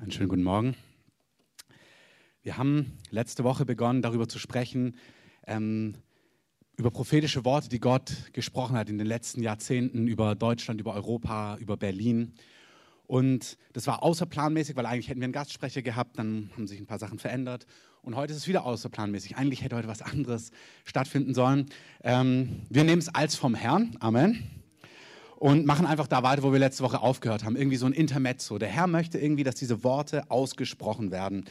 Einen schönen guten Morgen. Wir haben letzte Woche begonnen, darüber zu sprechen, ähm, über prophetische Worte, die Gott gesprochen hat in den letzten Jahrzehnten über Deutschland, über Europa, über Berlin. Und das war außerplanmäßig, weil eigentlich hätten wir einen Gastsprecher gehabt, dann haben sich ein paar Sachen verändert. Und heute ist es wieder außerplanmäßig. Eigentlich hätte heute was anderes stattfinden sollen. Ähm, wir nehmen es als vom Herrn. Amen und machen einfach da weiter, wo wir letzte Woche aufgehört haben. Irgendwie so ein Intermezzo. Der Herr möchte irgendwie, dass diese Worte ausgesprochen werden.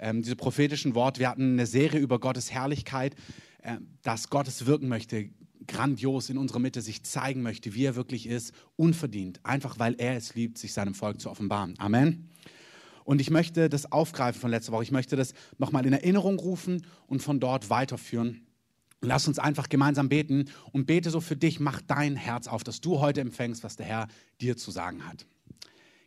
Ähm, diese prophetischen Worte. Wir hatten eine Serie über Gottes Herrlichkeit, äh, dass Gottes wirken möchte, grandios in unserer Mitte sich zeigen möchte, wie er wirklich ist, unverdient, einfach weil er es liebt, sich seinem Volk zu offenbaren. Amen. Und ich möchte das aufgreifen von letzter Woche. Ich möchte das nochmal in Erinnerung rufen und von dort weiterführen. Lass uns einfach gemeinsam beten und bete so für dich, mach dein Herz auf, dass du heute empfängst, was der Herr dir zu sagen hat.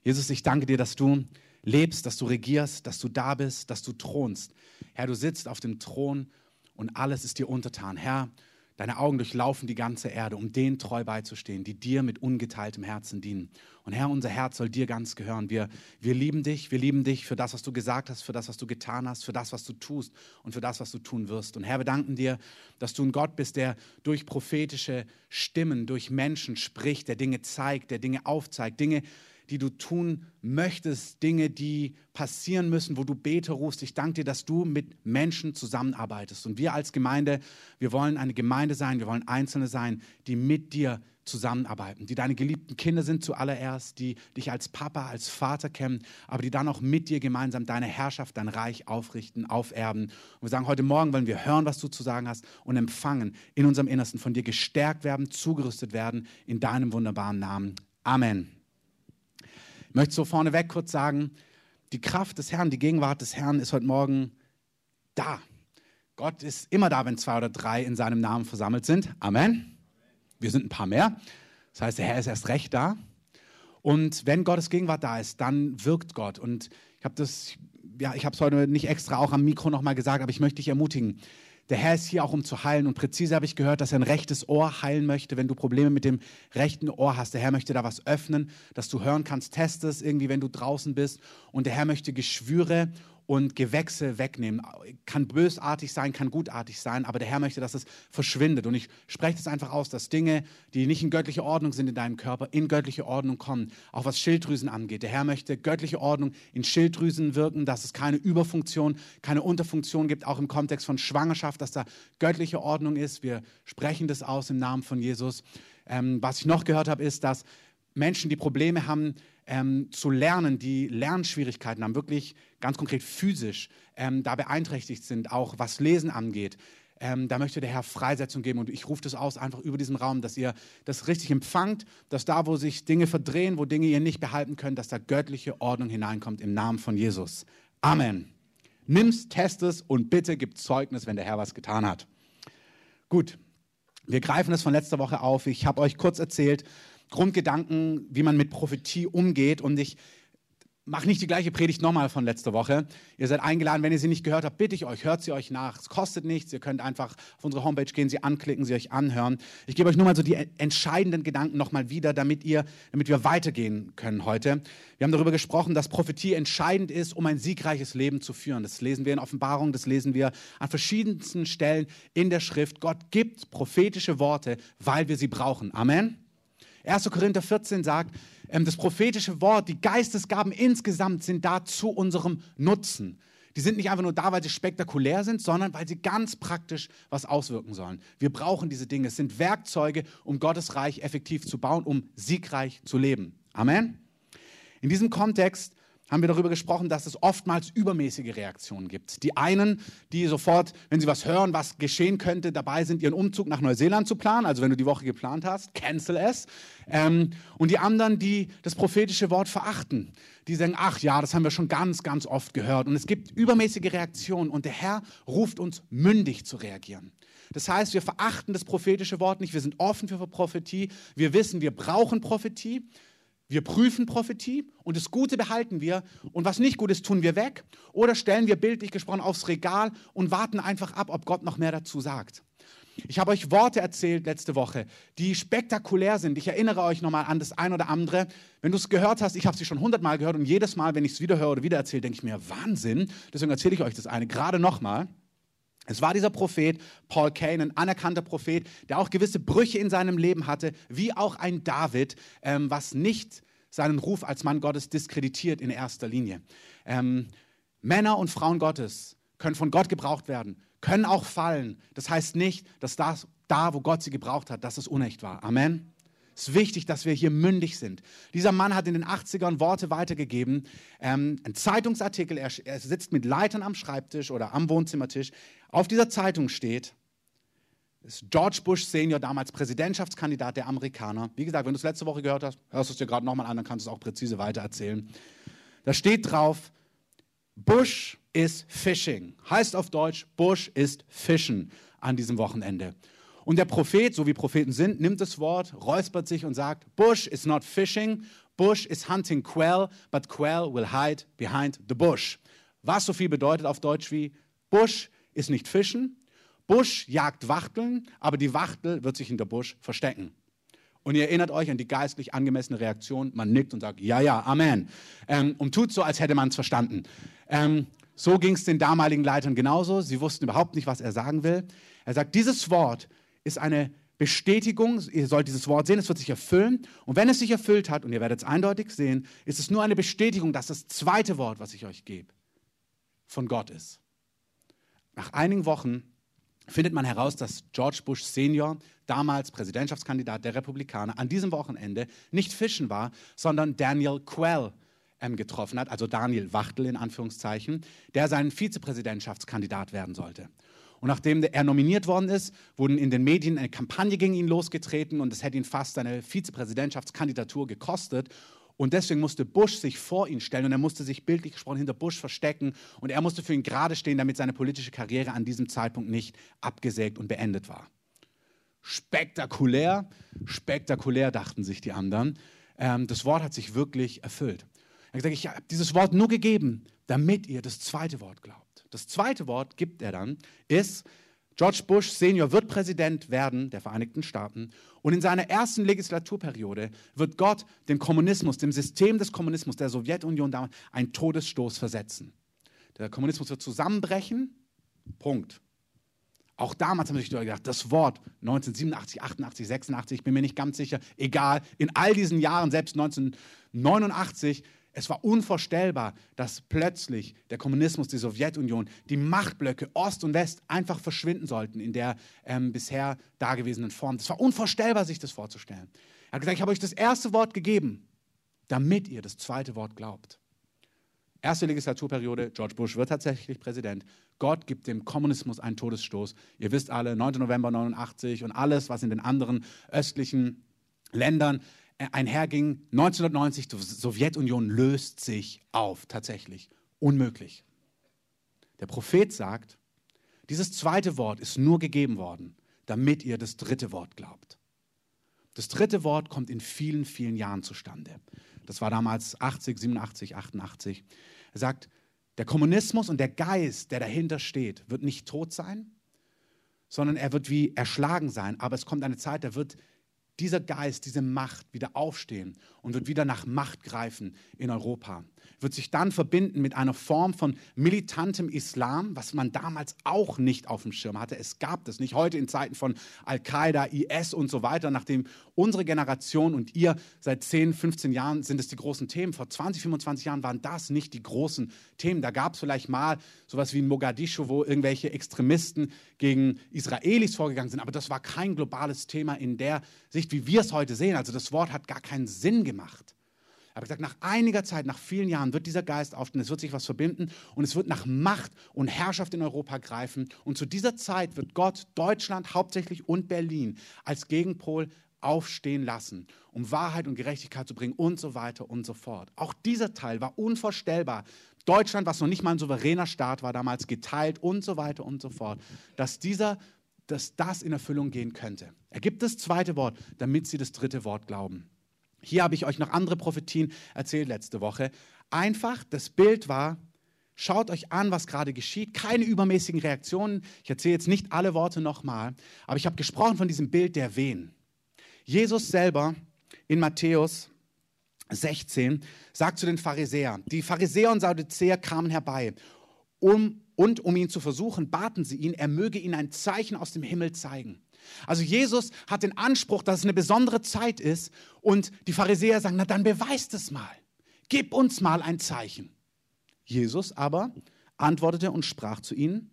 Jesus, ich danke dir, dass du lebst, dass du regierst, dass du da bist, dass du thronst. Herr, du sitzt auf dem Thron und alles ist dir untertan. Herr, Deine Augen durchlaufen die ganze Erde, um denen treu beizustehen, die dir mit ungeteiltem Herzen dienen. Und Herr, unser Herz soll dir ganz gehören. Wir, wir lieben dich, wir lieben dich für das, was du gesagt hast, für das, was du getan hast, für das, was du tust und für das, was du tun wirst. Und Herr, wir danken dir, dass du ein Gott bist, der durch prophetische Stimmen, durch Menschen spricht, der Dinge zeigt, der Dinge aufzeigt, Dinge, die du tun möchtest, Dinge, die passieren müssen, wo du Beter rufst. Ich danke dir, dass du mit Menschen zusammenarbeitest. Und wir als Gemeinde, wir wollen eine Gemeinde sein, wir wollen Einzelne sein, die mit dir zusammenarbeiten, die deine geliebten Kinder sind zuallererst, die dich als Papa, als Vater kennen, aber die dann auch mit dir gemeinsam deine Herrschaft, dein Reich aufrichten, auferben. Und wir sagen, heute Morgen wollen wir hören, was du zu sagen hast und empfangen in unserem Innersten, von dir gestärkt werden, zugerüstet werden, in deinem wunderbaren Namen. Amen. Ich möchte so vorneweg kurz sagen, die Kraft des Herrn, die Gegenwart des Herrn ist heute Morgen da. Gott ist immer da, wenn zwei oder drei in seinem Namen versammelt sind. Amen. Wir sind ein paar mehr. Das heißt, der Herr ist erst recht da. Und wenn Gottes Gegenwart da ist, dann wirkt Gott. Und ich habe das, ja, ich habe es heute nicht extra auch am Mikro nochmal gesagt, aber ich möchte dich ermutigen. Der Herr ist hier auch, um zu heilen. Und präzise habe ich gehört, dass er ein rechtes Ohr heilen möchte, wenn du Probleme mit dem rechten Ohr hast. Der Herr möchte da was öffnen, dass du hören kannst. Teste es irgendwie, wenn du draußen bist. Und der Herr möchte Geschwüre und Gewächse wegnehmen. Kann bösartig sein, kann gutartig sein, aber der Herr möchte, dass es verschwindet. Und ich spreche das einfach aus, dass Dinge, die nicht in göttlicher Ordnung sind in deinem Körper, in göttliche Ordnung kommen. Auch was Schilddrüsen angeht. Der Herr möchte göttliche Ordnung in Schilddrüsen wirken, dass es keine Überfunktion, keine Unterfunktion gibt, auch im Kontext von Schwangerschaft, dass da göttliche Ordnung ist. Wir sprechen das aus im Namen von Jesus. Ähm, was ich noch gehört habe, ist, dass Menschen, die Probleme haben, ähm, zu lernen, die Lernschwierigkeiten haben, wirklich ganz konkret physisch ähm, da beeinträchtigt sind, auch was Lesen angeht. Ähm, da möchte der Herr Freisetzung geben und ich rufe das aus einfach über diesen Raum, dass ihr das richtig empfangt, dass da, wo sich Dinge verdrehen, wo Dinge ihr nicht behalten könnt, dass da göttliche Ordnung hineinkommt im Namen von Jesus. Amen. Nimm's, test es und bitte gib Zeugnis, wenn der Herr was getan hat. Gut, wir greifen es von letzter Woche auf. Ich habe euch kurz erzählt, Grundgedanken, wie man mit Prophetie umgeht. Und ich mache nicht die gleiche Predigt nochmal von letzter Woche. Ihr seid eingeladen, wenn ihr sie nicht gehört habt, bitte ich euch, hört sie euch nach. Es kostet nichts. Ihr könnt einfach auf unsere Homepage gehen, sie anklicken, sie euch anhören. Ich gebe euch nur mal so die entscheidenden Gedanken nochmal wieder, damit ihr, damit wir weitergehen können heute. Wir haben darüber gesprochen, dass Prophetie entscheidend ist, um ein siegreiches Leben zu führen. Das lesen wir in Offenbarung, das lesen wir an verschiedensten Stellen in der Schrift. Gott gibt prophetische Worte, weil wir sie brauchen. Amen. 1. Korinther 14 sagt, ähm, das prophetische Wort, die Geistesgaben insgesamt sind da zu unserem Nutzen. Die sind nicht einfach nur da, weil sie spektakulär sind, sondern weil sie ganz praktisch was auswirken sollen. Wir brauchen diese Dinge. Es sind Werkzeuge, um Gottes Reich effektiv zu bauen, um siegreich zu leben. Amen. In diesem Kontext haben wir darüber gesprochen, dass es oftmals übermäßige Reaktionen gibt. Die einen, die sofort, wenn sie was hören, was geschehen könnte, dabei sind, ihren Umzug nach Neuseeland zu planen. Also wenn du die Woche geplant hast, cancel es. Ähm, und die anderen, die das prophetische Wort verachten. Die sagen, ach ja, das haben wir schon ganz, ganz oft gehört. Und es gibt übermäßige Reaktionen und der Herr ruft uns mündig zu reagieren. Das heißt, wir verachten das prophetische Wort nicht, wir sind offen für Prophetie, wir wissen, wir brauchen Prophetie, wir prüfen Prophetie und das Gute behalten wir und was nicht gut ist, tun wir weg oder stellen wir bildlich gesprochen aufs Regal und warten einfach ab, ob Gott noch mehr dazu sagt. Ich habe euch Worte erzählt letzte Woche, die spektakulär sind. Ich erinnere euch nochmal an das ein oder andere. Wenn du es gehört hast, ich habe sie schon hundertmal gehört und jedes Mal, wenn ich es wieder höre oder wieder erzähle, denke ich mir, Wahnsinn. Deswegen erzähle ich euch das eine gerade nochmal. Es war dieser Prophet, Paul Kane, ein anerkannter Prophet, der auch gewisse Brüche in seinem Leben hatte, wie auch ein David, ähm, was nicht seinen Ruf als Mann Gottes diskreditiert in erster Linie. Ähm, Männer und Frauen Gottes können von Gott gebraucht werden, können auch fallen. Das heißt nicht, dass das da, wo Gott sie gebraucht hat, dass es unecht war. Amen. Es ist wichtig, dass wir hier mündig sind. Dieser Mann hat in den 80ern Worte weitergegeben. Ähm, ein Zeitungsartikel, er, er sitzt mit Leitern am Schreibtisch oder am Wohnzimmertisch. Auf dieser Zeitung steht, ist George Bush Senior, damals Präsidentschaftskandidat der Amerikaner. Wie gesagt, wenn du es letzte Woche gehört hast, hörst du es dir gerade nochmal an, dann kannst du es auch präzise weitererzählen. Da steht drauf, Bush is fishing. Heißt auf Deutsch, Bush ist fischen an diesem Wochenende. Und der Prophet, so wie Propheten sind, nimmt das Wort, räuspert sich und sagt, Bush is not fishing, Bush is hunting quail, but quail will hide behind the bush. Was so viel bedeutet auf Deutsch wie, Bush ist nicht fischen, Bush jagt Wachteln, aber die Wachtel wird sich hinter Bush verstecken. Und ihr erinnert euch an die geistlich angemessene Reaktion. Man nickt und sagt, ja, ja, Amen. Ähm, und tut so, als hätte man es verstanden. Ähm, so ging es den damaligen Leitern genauso. Sie wussten überhaupt nicht, was er sagen will. Er sagt, dieses Wort ist eine Bestätigung, ihr sollt dieses Wort sehen, es wird sich erfüllen. Und wenn es sich erfüllt hat, und ihr werdet es eindeutig sehen, ist es nur eine Bestätigung, dass das zweite Wort, was ich euch gebe, von Gott ist. Nach einigen Wochen findet man heraus, dass George Bush Senior, damals Präsidentschaftskandidat der Republikaner, an diesem Wochenende nicht fischen war, sondern Daniel Quell ähm, getroffen hat, also Daniel Wachtel in Anführungszeichen, der sein Vizepräsidentschaftskandidat werden sollte. Und nachdem er nominiert worden ist, wurden in den Medien eine Kampagne gegen ihn losgetreten und es hätte ihn fast seine Vizepräsidentschaftskandidatur gekostet. Und deswegen musste Bush sich vor ihn stellen und er musste sich bildlich gesprochen hinter Bush verstecken und er musste für ihn gerade stehen, damit seine politische Karriere an diesem Zeitpunkt nicht abgesägt und beendet war. Spektakulär, spektakulär, dachten sich die anderen. Ähm, das Wort hat sich wirklich erfüllt. Er hat gesagt, ich habe dieses Wort nur gegeben, damit ihr das zweite Wort glaubt. Das zweite Wort gibt er dann, ist, George Bush Senior wird Präsident werden der Vereinigten Staaten und in seiner ersten Legislaturperiode wird Gott dem Kommunismus, dem System des Kommunismus der Sowjetunion damals einen Todesstoß versetzen. Der Kommunismus wird zusammenbrechen. Punkt. Auch damals haben sich gedacht, das Wort 1987, 88, 86, ich bin mir nicht ganz sicher, egal, in all diesen Jahren, selbst 1989, es war unvorstellbar, dass plötzlich der Kommunismus, die Sowjetunion, die Machtblöcke Ost und West einfach verschwinden sollten in der ähm, bisher dagewesenen Form. Es war unvorstellbar, sich das vorzustellen. Er hat gesagt, ich habe euch das erste Wort gegeben, damit ihr das zweite Wort glaubt. Erste Legislaturperiode, George Bush wird tatsächlich Präsident. Gott gibt dem Kommunismus einen Todesstoß. Ihr wisst alle, 9. November 89 und alles, was in den anderen östlichen Ländern einherging, 1990, die Sowjetunion löst sich auf, tatsächlich. Unmöglich. Der Prophet sagt, dieses zweite Wort ist nur gegeben worden, damit ihr das dritte Wort glaubt. Das dritte Wort kommt in vielen, vielen Jahren zustande. Das war damals 80, 87, 88. Er sagt, der Kommunismus und der Geist, der dahinter steht, wird nicht tot sein, sondern er wird wie erschlagen sein. Aber es kommt eine Zeit, da wird dieser Geist, diese Macht wieder aufstehen und wird wieder nach Macht greifen in Europa. Wird sich dann verbinden mit einer Form von militantem Islam, was man damals auch nicht auf dem Schirm hatte. Es gab das nicht. Heute in Zeiten von Al-Qaida, IS und so weiter, nachdem unsere Generation und ihr seit 10, 15 Jahren sind es die großen Themen. Vor 20, 25 Jahren waren das nicht die großen Themen. Da gab es vielleicht mal sowas wie in Mogadischu, wo irgendwelche Extremisten gegen Israelis vorgegangen sind. Aber das war kein globales Thema in der Sicht, wie wir es heute sehen. Also das Wort hat gar keinen Sinn gemacht. Aber gesagt, nach einiger Zeit, nach vielen Jahren wird dieser Geist aufstehen, es wird sich was verbinden und es wird nach Macht und Herrschaft in Europa greifen. Und zu dieser Zeit wird Gott Deutschland hauptsächlich und Berlin als Gegenpol aufstehen lassen, um Wahrheit und Gerechtigkeit zu bringen und so weiter und so fort. Auch dieser Teil war unvorstellbar. Deutschland, was noch nicht mal ein souveräner Staat war, damals geteilt und so weiter und so fort, dass dieser dass das in Erfüllung gehen könnte. Er gibt das zweite Wort, damit sie das dritte Wort glauben. Hier habe ich euch noch andere Prophetien erzählt letzte Woche. Einfach, das Bild war, Schaut euch an, was gerade geschieht. Keine übermäßigen Reaktionen. Ich erzähle jetzt nicht alle Worte nochmal, aber ich habe gesprochen von diesem Bild der Wehen. Jesus selber in Matthäus 16 sagt zu den Pharisäern, die Pharisäer und Sadduzäer kamen herbei, um, und um ihn zu versuchen, baten sie ihn, er möge ihnen ein Zeichen aus dem Himmel zeigen. Also Jesus hat den Anspruch, dass es eine besondere Zeit ist und die Pharisäer sagen, na dann beweist es mal. Gib uns mal ein Zeichen. Jesus aber antwortete und sprach zu ihnen,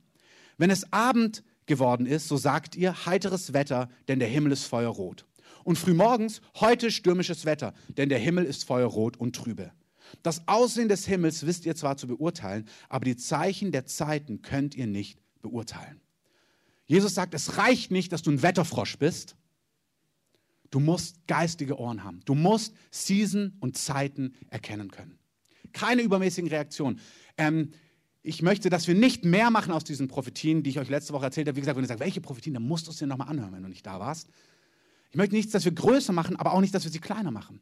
wenn es Abend geworden ist, so sagt ihr heiteres Wetter, denn der Himmel ist feuerrot. Und frühmorgens heute stürmisches Wetter, denn der Himmel ist feuerrot und trübe. Das Aussehen des Himmels wisst ihr zwar zu beurteilen, aber die Zeichen der Zeiten könnt ihr nicht beurteilen. Jesus sagt, es reicht nicht, dass du ein Wetterfrosch bist. Du musst geistige Ohren haben. Du musst Season und Zeiten erkennen können. Keine übermäßigen Reaktionen. Ähm, ich möchte, dass wir nicht mehr machen aus diesen Prophetien, die ich euch letzte Woche erzählt habe. Wie gesagt, wenn ihr sagt, welche Prophetien, dann musst du es dir nochmal anhören, wenn du nicht da warst. Ich möchte nichts, dass wir größer machen, aber auch nicht, dass wir sie kleiner machen,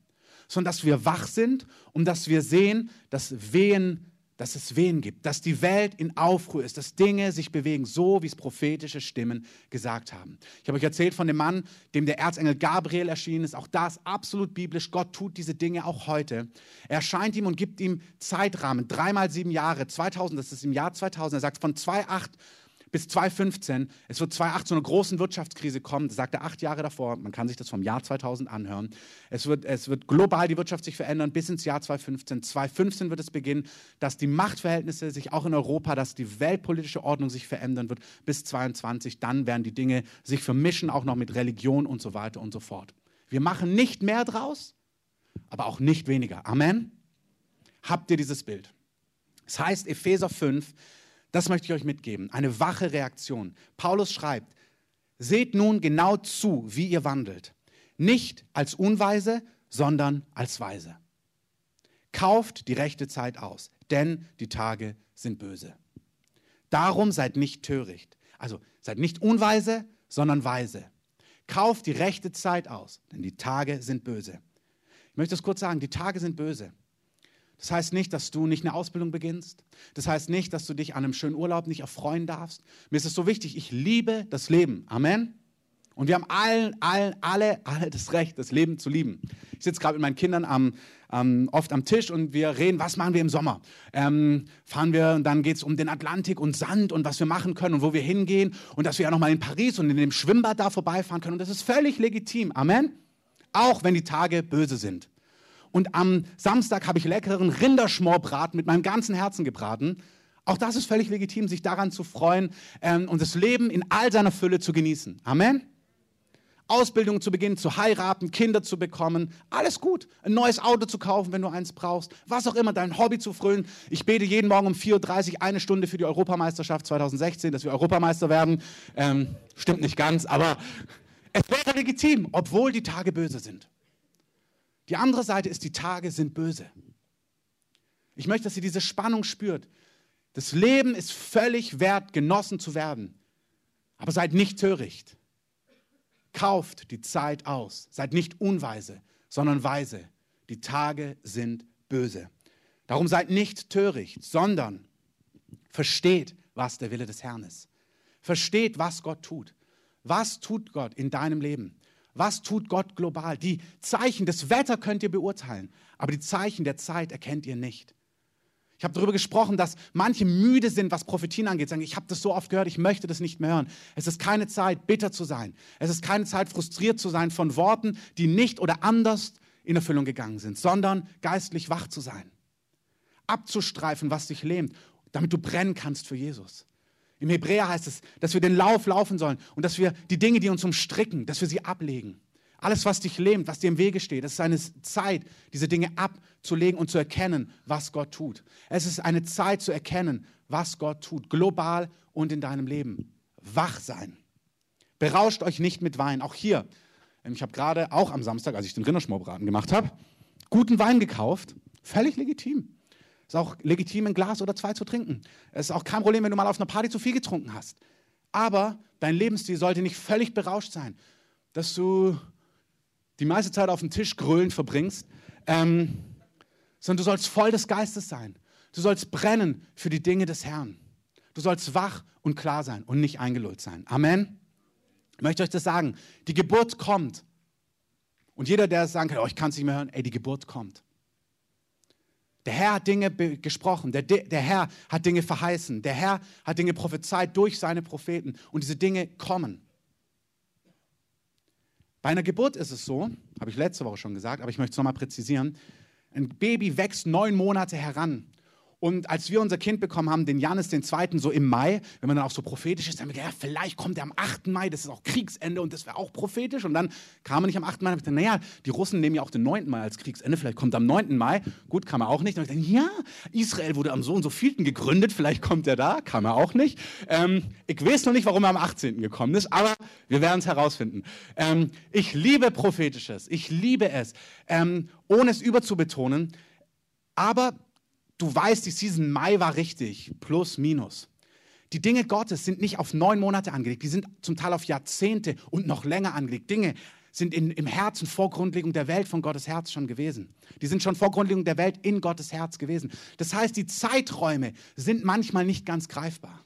sondern dass wir wach sind und dass wir sehen, dass Wehen dass es Wehen gibt, dass die Welt in Aufruhr ist, dass Dinge sich bewegen, so wie es prophetische Stimmen gesagt haben. Ich habe euch erzählt von dem Mann, dem der Erzengel Gabriel erschienen ist. Auch das absolut biblisch. Gott tut diese Dinge auch heute. Er erscheint ihm und gibt ihm Zeitrahmen, dreimal sieben Jahre, 2000, das ist im Jahr 2000. Er sagt, von 2,8 bis 2015. Es wird 2008 zu einer großen Wirtschaftskrise kommen, das sagt er acht Jahre davor. Man kann sich das vom Jahr 2000 anhören. Es wird, es wird global die Wirtschaft sich verändern bis ins Jahr 2015. 2015 wird es beginnen, dass die Machtverhältnisse sich auch in Europa, dass die weltpolitische Ordnung sich verändern wird bis 2022. Dann werden die Dinge sich vermischen, auch noch mit Religion und so weiter und so fort. Wir machen nicht mehr draus, aber auch nicht weniger. Amen. Habt ihr dieses Bild? Es das heißt Epheser 5, das möchte ich euch mitgeben. Eine wache Reaktion. Paulus schreibt, seht nun genau zu, wie ihr wandelt. Nicht als Unweise, sondern als Weise. Kauft die rechte Zeit aus, denn die Tage sind böse. Darum seid nicht töricht. Also seid nicht unweise, sondern weise. Kauft die rechte Zeit aus, denn die Tage sind böse. Ich möchte das kurz sagen, die Tage sind böse. Das heißt nicht, dass du nicht eine Ausbildung beginnst. Das heißt nicht, dass du dich an einem schönen Urlaub nicht erfreuen darfst. Mir ist es so wichtig, ich liebe das Leben. Amen. Und wir haben allen, allen, alle, alle das Recht, das Leben zu lieben. Ich sitze gerade mit meinen Kindern am, ähm, oft am Tisch und wir reden, was machen wir im Sommer? Ähm, fahren wir und dann geht es um den Atlantik und Sand und was wir machen können und wo wir hingehen und dass wir ja nochmal in Paris und in dem Schwimmbad da vorbeifahren können. Und das ist völlig legitim. Amen. Auch wenn die Tage böse sind. Und am Samstag habe ich leckeren Rinderschmorbraten mit meinem ganzen Herzen gebraten. Auch das ist völlig legitim, sich daran zu freuen ähm, und das Leben in all seiner Fülle zu genießen. Amen. Ausbildung zu beginnen, zu heiraten, Kinder zu bekommen, alles gut. Ein neues Auto zu kaufen, wenn du eins brauchst, was auch immer, dein Hobby zu frönen. Ich bete jeden Morgen um 4.30 Uhr eine Stunde für die Europameisterschaft 2016, dass wir Europameister werden. Ähm, stimmt nicht ganz, aber es wäre legitim, obwohl die Tage böse sind. Die andere Seite ist, die Tage sind böse. Ich möchte, dass ihr diese Spannung spürt. Das Leben ist völlig wert, genossen zu werden. Aber seid nicht töricht. Kauft die Zeit aus. Seid nicht unweise, sondern weise. Die Tage sind böse. Darum seid nicht töricht, sondern versteht, was der Wille des Herrn ist. Versteht, was Gott tut. Was tut Gott in deinem Leben? Was tut Gott global? Die Zeichen des Wetter könnt ihr beurteilen, aber die Zeichen der Zeit erkennt ihr nicht. Ich habe darüber gesprochen, dass manche müde sind, was Prophetien angeht. Sagen, ich habe das so oft gehört, ich möchte das nicht mehr hören. Es ist keine Zeit, bitter zu sein. Es ist keine Zeit, frustriert zu sein von Worten, die nicht oder anders in Erfüllung gegangen sind, sondern geistlich wach zu sein. Abzustreifen, was dich lähmt, damit du brennen kannst für Jesus. Im Hebräer heißt es, dass wir den Lauf laufen sollen und dass wir die Dinge, die uns umstricken, dass wir sie ablegen. Alles, was dich lähmt, was dir im Wege steht, es ist eine Zeit, diese Dinge abzulegen und zu erkennen, was Gott tut. Es ist eine Zeit zu erkennen, was Gott tut, global und in deinem Leben. Wach sein. Berauscht euch nicht mit Wein. Auch hier, ich habe gerade auch am Samstag, als ich den Rinderschmorbraten gemacht habe, guten Wein gekauft. Völlig legitim. Ist auch legitim, ein Glas oder zwei zu trinken. Es ist auch kein Problem, wenn du mal auf einer Party zu viel getrunken hast. Aber dein Lebensstil sollte nicht völlig berauscht sein, dass du die meiste Zeit auf dem Tisch grölend verbringst, ähm, sondern du sollst voll des Geistes sein. Du sollst brennen für die Dinge des Herrn. Du sollst wach und klar sein und nicht eingelullt sein. Amen. Ich möchte euch das sagen. Die Geburt kommt. Und jeder, der sagen kann, oh, ich kann es nicht mehr hören, ey, die Geburt kommt. Der Herr hat Dinge gesprochen, der, der Herr hat Dinge verheißen, der Herr hat Dinge prophezeit durch seine Propheten. Und diese Dinge kommen. Bei einer Geburt ist es so, habe ich letzte Woche schon gesagt, aber ich möchte es nochmal präzisieren, ein Baby wächst neun Monate heran und als wir unser Kind bekommen haben, den Janis, den zweiten, so im Mai, wenn man dann auch so prophetisch ist, dann haben wir gedacht, ja, vielleicht kommt er am 8. Mai, das ist auch Kriegsende und das wäre auch prophetisch. Und dann kam er nicht am 8. Mai. Und ich dachte, naja, die Russen nehmen ja auch den 9. Mai als Kriegsende, vielleicht kommt er am 9. Mai. Gut, kam er auch nicht. Und ich dachte, ja, Israel wurde am so und so vielten gegründet, vielleicht kommt er da, kam er auch nicht. Ähm, ich weiß noch nicht, warum er am 18. gekommen ist, aber wir werden es herausfinden. Ähm, ich liebe Prophetisches, ich liebe es, ähm, ohne es überzubetonen. Aber du weißt, die Season Mai war richtig, plus, minus. Die Dinge Gottes sind nicht auf neun Monate angelegt, die sind zum Teil auf Jahrzehnte und noch länger angelegt. Dinge sind in, im Herzen vor Grundlegung der Welt von Gottes Herz schon gewesen. Die sind schon vor Grundlegung der Welt in Gottes Herz gewesen. Das heißt, die Zeiträume sind manchmal nicht ganz greifbar.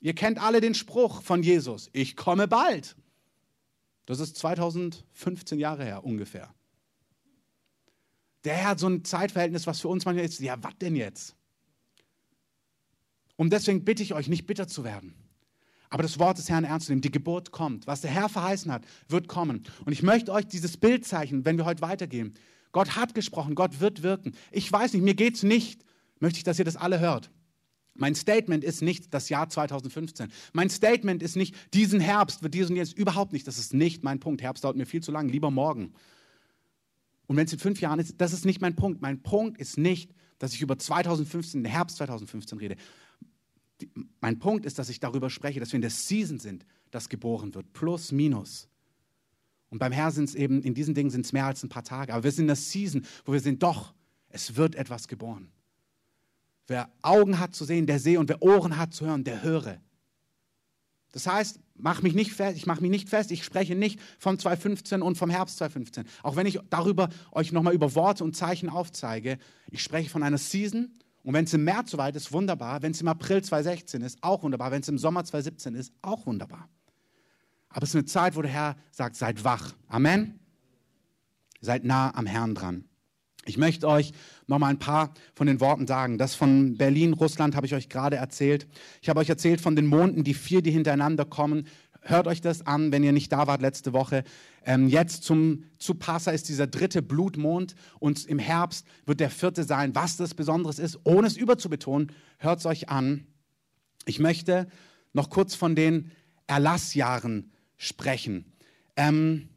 Ihr kennt alle den Spruch von Jesus, ich komme bald. Das ist 2015 Jahre her ungefähr. Der hat so ein Zeitverhältnis, was für uns manchmal ist, ja, was denn jetzt? Und deswegen bitte ich euch, nicht bitter zu werden. Aber das Wort des Herrn ernst zu nehmen. Die Geburt kommt. Was der Herr verheißen hat, wird kommen. Und ich möchte euch dieses Bild zeichnen, wenn wir heute weitergehen. Gott hat gesprochen, Gott wird wirken. Ich weiß nicht, mir geht es nicht, möchte ich, dass ihr das alle hört. Mein Statement ist nicht das Jahr 2015. Mein Statement ist nicht, diesen Herbst wird diesen jetzt überhaupt nicht. Das ist nicht mein Punkt. Herbst dauert mir viel zu lang. Lieber morgen. Und wenn es in fünf Jahren ist, das ist nicht mein Punkt. Mein Punkt ist nicht, dass ich über 2015, den Herbst 2015 rede. Die, mein Punkt ist, dass ich darüber spreche, dass wir in der Season sind, das geboren wird. Plus, minus. Und beim Herrn sind es eben, in diesen Dingen sind es mehr als ein paar Tage. Aber wir sind in der Season, wo wir sind, doch, es wird etwas geboren. Wer Augen hat zu sehen, der sehe. Und wer Ohren hat zu hören, der höre. Das heißt, mach mich nicht fest, ich mache mich nicht fest, ich spreche nicht vom 2015 und vom Herbst 2015. Auch wenn ich darüber euch nochmal über Worte und Zeichen aufzeige, ich spreche von einer Season. Und wenn es im März soweit ist, wunderbar. Wenn es im April 2016 ist, auch wunderbar. Wenn es im Sommer 2017 ist, auch wunderbar. Aber es ist eine Zeit, wo der Herr sagt, seid wach. Amen. Seid nah am Herrn dran. Ich möchte euch noch mal ein paar von den Worten sagen. Das von Berlin, Russland habe ich euch gerade erzählt. Ich habe euch erzählt von den Monden, die vier, die hintereinander kommen. Hört euch das an, wenn ihr nicht da wart letzte Woche. Ähm, jetzt zum, zu Passa ist dieser dritte Blutmond und im Herbst wird der vierte sein. Was das Besonderes ist, ohne es überzubetonen, hört es euch an. Ich möchte noch kurz von den Erlassjahren sprechen. Ähm,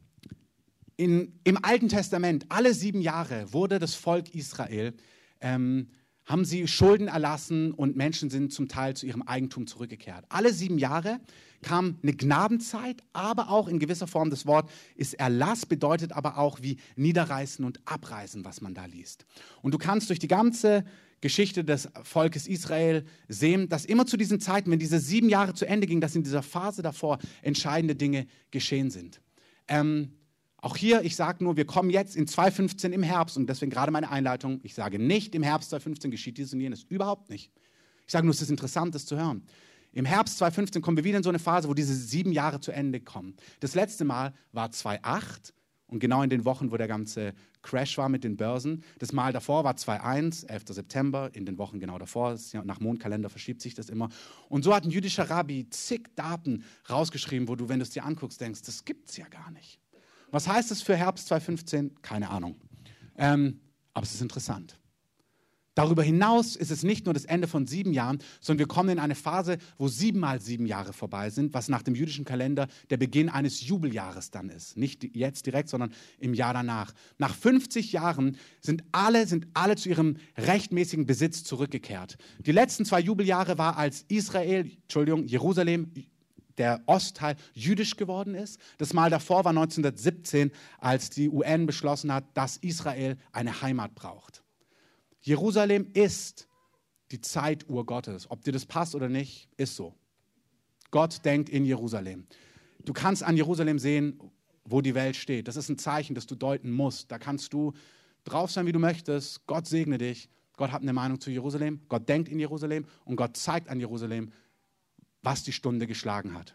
in, Im Alten Testament, alle sieben Jahre, wurde das Volk Israel, ähm, haben sie Schulden erlassen und Menschen sind zum Teil zu ihrem Eigentum zurückgekehrt. Alle sieben Jahre kam eine Gnadenzeit, aber auch in gewisser Form das Wort ist Erlass, bedeutet aber auch wie Niederreißen und Abreißen, was man da liest. Und du kannst durch die ganze Geschichte des Volkes Israel sehen, dass immer zu diesen Zeiten, wenn diese sieben Jahre zu Ende gingen, dass in dieser Phase davor entscheidende Dinge geschehen sind. Ähm, auch hier, ich sage nur, wir kommen jetzt in 2015 im Herbst und deswegen gerade meine Einleitung. Ich sage nicht, im Herbst 2015 geschieht dieses und jenes. Überhaupt nicht. Ich sage nur, es ist interessant, das zu hören. Im Herbst 2015 kommen wir wieder in so eine Phase, wo diese sieben Jahre zu Ende kommen. Das letzte Mal war 2008 und genau in den Wochen, wo der ganze Crash war mit den Börsen. Das Mal davor war 2.1, 11. September, in den Wochen genau davor. nach Mondkalender verschiebt sich das immer. Und so hat ein jüdischer Rabbi zig Daten rausgeschrieben, wo du, wenn du es dir anguckst, denkst, das gibt es ja gar nicht. Was heißt es für Herbst 2015? Keine Ahnung. Ähm, aber es ist interessant. Darüber hinaus ist es nicht nur das Ende von sieben Jahren, sondern wir kommen in eine Phase, wo sieben mal sieben Jahre vorbei sind, was nach dem jüdischen Kalender der Beginn eines Jubeljahres dann ist. Nicht jetzt direkt, sondern im Jahr danach. Nach 50 Jahren sind alle, sind alle zu ihrem rechtmäßigen Besitz zurückgekehrt. Die letzten zwei Jubeljahre war, als Israel, Entschuldigung, Jerusalem der Ostteil jüdisch geworden ist. Das Mal davor war 1917, als die UN beschlossen hat, dass Israel eine Heimat braucht. Jerusalem ist die Zeituhr Gottes. Ob dir das passt oder nicht, ist so. Gott denkt in Jerusalem. Du kannst an Jerusalem sehen, wo die Welt steht. Das ist ein Zeichen, das du deuten musst. Da kannst du drauf sein, wie du möchtest. Gott segne dich. Gott hat eine Meinung zu Jerusalem, Gott denkt in Jerusalem und Gott zeigt an Jerusalem, was die Stunde geschlagen hat.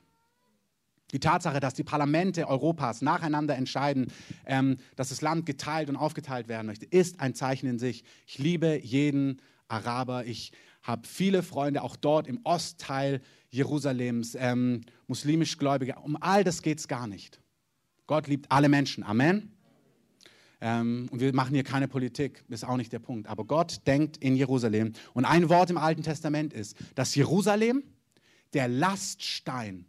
Die Tatsache, dass die Parlamente Europas nacheinander entscheiden, ähm, dass das Land geteilt und aufgeteilt werden möchte, ist ein Zeichen in sich. Ich liebe jeden Araber. Ich habe viele Freunde auch dort im Ostteil Jerusalems, ähm, muslimisch Gläubige. Um all das geht es gar nicht. Gott liebt alle Menschen. Amen. Ähm, und wir machen hier keine Politik, ist auch nicht der Punkt. Aber Gott denkt in Jerusalem. Und ein Wort im Alten Testament ist, dass Jerusalem der Laststein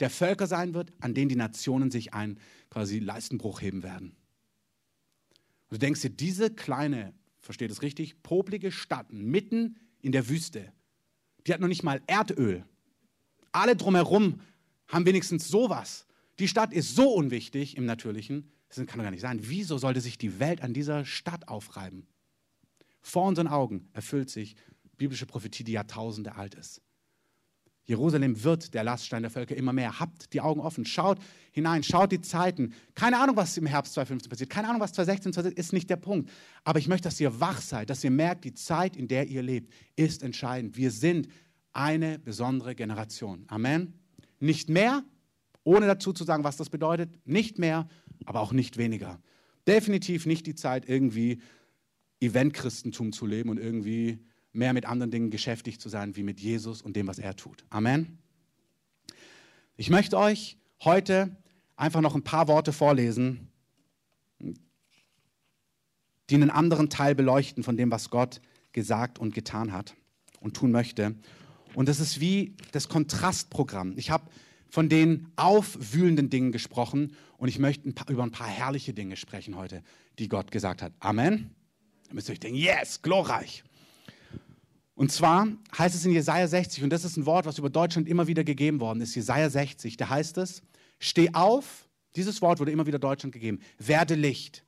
der Völker sein wird, an denen die Nationen sich einen quasi Leistenbruch heben werden. Und du denkst dir, diese kleine, versteht es richtig, poplige Stadt mitten in der Wüste, die hat noch nicht mal Erdöl. Alle drumherum haben wenigstens sowas. Die Stadt ist so unwichtig im Natürlichen, das kann doch gar nicht sein. Wieso sollte sich die Welt an dieser Stadt aufreiben? Vor unseren Augen erfüllt sich biblische Prophetie, die Jahrtausende alt ist. Jerusalem wird der Laststein der Völker immer mehr. Habt die Augen offen, schaut hinein, schaut die Zeiten. Keine Ahnung, was im Herbst 2015 passiert, keine Ahnung, was 2016, 2017 ist nicht der Punkt. Aber ich möchte, dass ihr wach seid, dass ihr merkt, die Zeit, in der ihr lebt, ist entscheidend. Wir sind eine besondere Generation. Amen. Nicht mehr, ohne dazu zu sagen, was das bedeutet, nicht mehr, aber auch nicht weniger. Definitiv nicht die Zeit, irgendwie Eventchristentum zu leben und irgendwie mehr mit anderen Dingen beschäftigt zu sein, wie mit Jesus und dem, was er tut. Amen. Ich möchte euch heute einfach noch ein paar Worte vorlesen, die einen anderen Teil beleuchten von dem, was Gott gesagt und getan hat und tun möchte. Und das ist wie das Kontrastprogramm. Ich habe von den aufwühlenden Dingen gesprochen und ich möchte ein paar, über ein paar herrliche Dinge sprechen heute, die Gott gesagt hat. Amen. Da müsst ihr euch denken, yes, glorreich. Und zwar heißt es in Jesaja 60, und das ist ein Wort, was über Deutschland immer wieder gegeben worden ist, Jesaja 60, da heißt es, steh auf, dieses Wort wurde immer wieder Deutschland gegeben, werde Licht.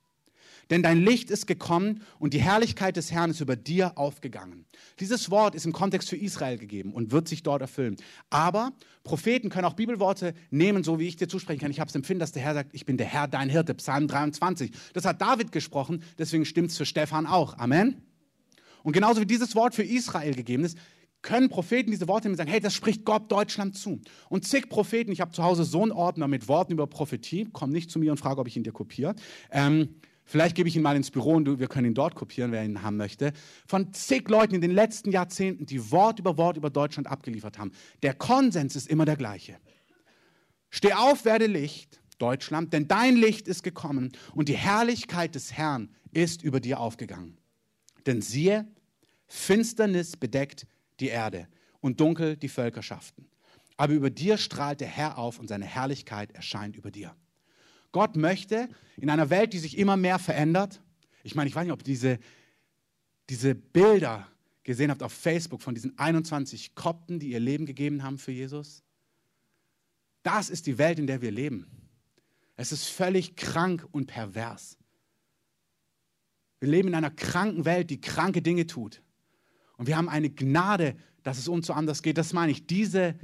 Denn dein Licht ist gekommen und die Herrlichkeit des Herrn ist über dir aufgegangen. Dieses Wort ist im Kontext für Israel gegeben und wird sich dort erfüllen. Aber Propheten können auch Bibelworte nehmen, so wie ich dir zusprechen kann. Ich habe es empfinden, dass der Herr sagt, ich bin der Herr, dein Hirte, Psalm 23. Das hat David gesprochen, deswegen stimmt es für Stefan auch. Amen. Und genauso wie dieses Wort für Israel gegeben ist, können Propheten diese Worte nehmen und sagen, hey, das spricht Gott Deutschland zu. Und zig Propheten, ich habe zu Hause so einen Ordner mit Worten über Prophetie, komm nicht zu mir und frage, ob ich ihn dir kopiere. Ähm, vielleicht gebe ich ihn mal ins Büro und wir können ihn dort kopieren, wer ihn haben möchte. Von zig Leuten in den letzten Jahrzehnten, die Wort über Wort über Deutschland abgeliefert haben. Der Konsens ist immer der gleiche. Steh auf, werde Licht, Deutschland, denn dein Licht ist gekommen und die Herrlichkeit des Herrn ist über dir aufgegangen. Denn siehe, Finsternis bedeckt die Erde und dunkel die Völkerschaften. Aber über dir strahlt der Herr auf und seine Herrlichkeit erscheint über dir. Gott möchte in einer Welt, die sich immer mehr verändert, ich meine, ich weiß nicht, ob diese, diese Bilder gesehen habt auf Facebook von diesen 21 Kopten, die ihr Leben gegeben haben für Jesus. Das ist die Welt, in der wir leben. Es ist völlig krank und pervers. Wir leben in einer kranken Welt, die kranke Dinge tut. Und wir haben eine Gnade, dass es uns so anders geht. Das meine ich. Diese,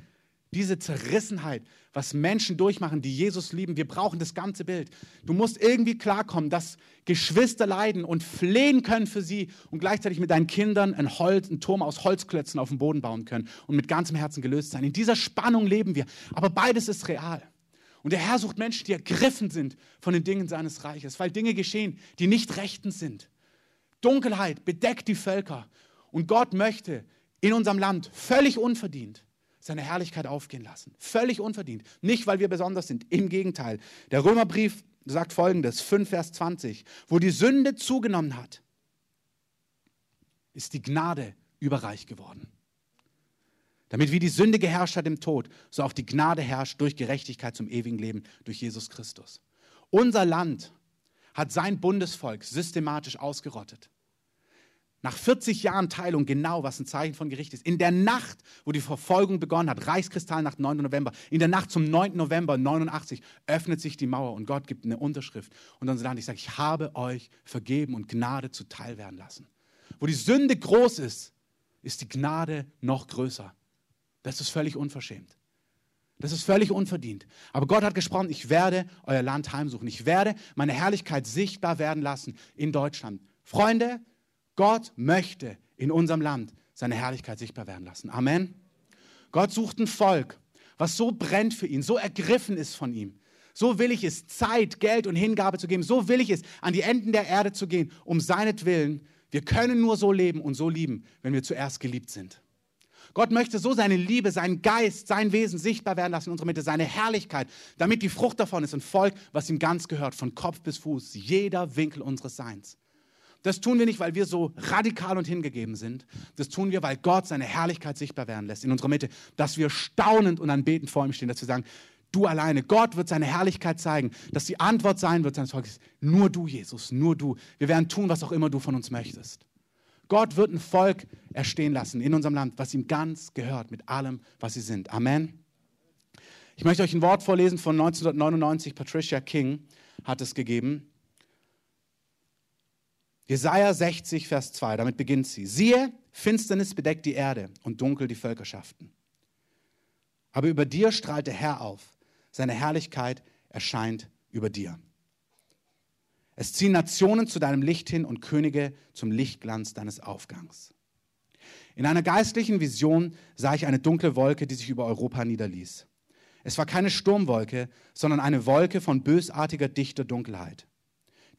diese Zerrissenheit, was Menschen durchmachen, die Jesus lieben, wir brauchen das ganze Bild. Du musst irgendwie klarkommen, dass Geschwister leiden und flehen können für sie und gleichzeitig mit deinen Kindern ein, Holz, einen Turm aus Holzklötzen auf dem Boden bauen können und mit ganzem Herzen gelöst sein. In dieser Spannung leben wir. Aber beides ist real. Und der Herr sucht Menschen, die ergriffen sind von den Dingen seines Reiches, weil Dinge geschehen, die nicht rechtens sind. Dunkelheit bedeckt die Völker. Und Gott möchte in unserem Land völlig unverdient seine Herrlichkeit aufgehen lassen. Völlig unverdient. Nicht, weil wir besonders sind. Im Gegenteil. Der Römerbrief sagt folgendes, 5 Vers 20. Wo die Sünde zugenommen hat, ist die Gnade überreich geworden. Damit wie die Sünde geherrscht hat im Tod, so auch die Gnade herrscht durch Gerechtigkeit zum ewigen Leben durch Jesus Christus. Unser Land hat sein Bundesvolk systematisch ausgerottet. Nach 40 Jahren Teilung genau, was ein Zeichen von Gericht ist. In der Nacht, wo die Verfolgung begonnen hat, Reichskristallnacht 9. November, in der Nacht zum 9. November 89 öffnet sich die Mauer und Gott gibt eine Unterschrift. Und dann sagt, ich sage, ich habe euch vergeben und Gnade zuteil werden lassen. Wo die Sünde groß ist, ist die Gnade noch größer. Das ist völlig unverschämt. Das ist völlig unverdient. Aber Gott hat gesprochen, ich werde euer Land heimsuchen. Ich werde meine Herrlichkeit sichtbar werden lassen in Deutschland. Freunde, Gott möchte in unserem Land seine Herrlichkeit sichtbar werden lassen. Amen. Gott sucht ein Volk, was so brennt für ihn, so ergriffen ist von ihm. So will ich es, Zeit, Geld und Hingabe zu geben. So will ich es, an die Enden der Erde zu gehen, um seinetwillen. Wir können nur so leben und so lieben, wenn wir zuerst geliebt sind. Gott möchte so seine Liebe, seinen Geist, sein Wesen sichtbar werden lassen in unserer Mitte, seine Herrlichkeit, damit die Frucht davon ist ein Volk, was ihm ganz gehört, von Kopf bis Fuß, jeder Winkel unseres Seins. Das tun wir nicht, weil wir so radikal und hingegeben sind. Das tun wir, weil Gott seine Herrlichkeit sichtbar werden lässt in unserer Mitte, dass wir staunend und anbetend vor ihm stehen, dass wir sagen, du alleine, Gott wird seine Herrlichkeit zeigen, dass die Antwort sein wird seines Volkes, nur du, Jesus, nur du. Wir werden tun, was auch immer du von uns möchtest. Gott wird ein Volk erstehen lassen in unserem Land, was ihm ganz gehört, mit allem, was sie sind. Amen. Ich möchte euch ein Wort vorlesen von 1999. Patricia King hat es gegeben. Jesaja 60, Vers 2, damit beginnt sie. Siehe, Finsternis bedeckt die Erde und dunkel die Völkerschaften. Aber über dir strahlt der Herr auf. Seine Herrlichkeit erscheint über dir. Es ziehen Nationen zu deinem Licht hin und Könige zum Lichtglanz deines Aufgangs. In einer geistlichen Vision sah ich eine dunkle Wolke, die sich über Europa niederließ. Es war keine Sturmwolke, sondern eine Wolke von bösartiger, dichter Dunkelheit.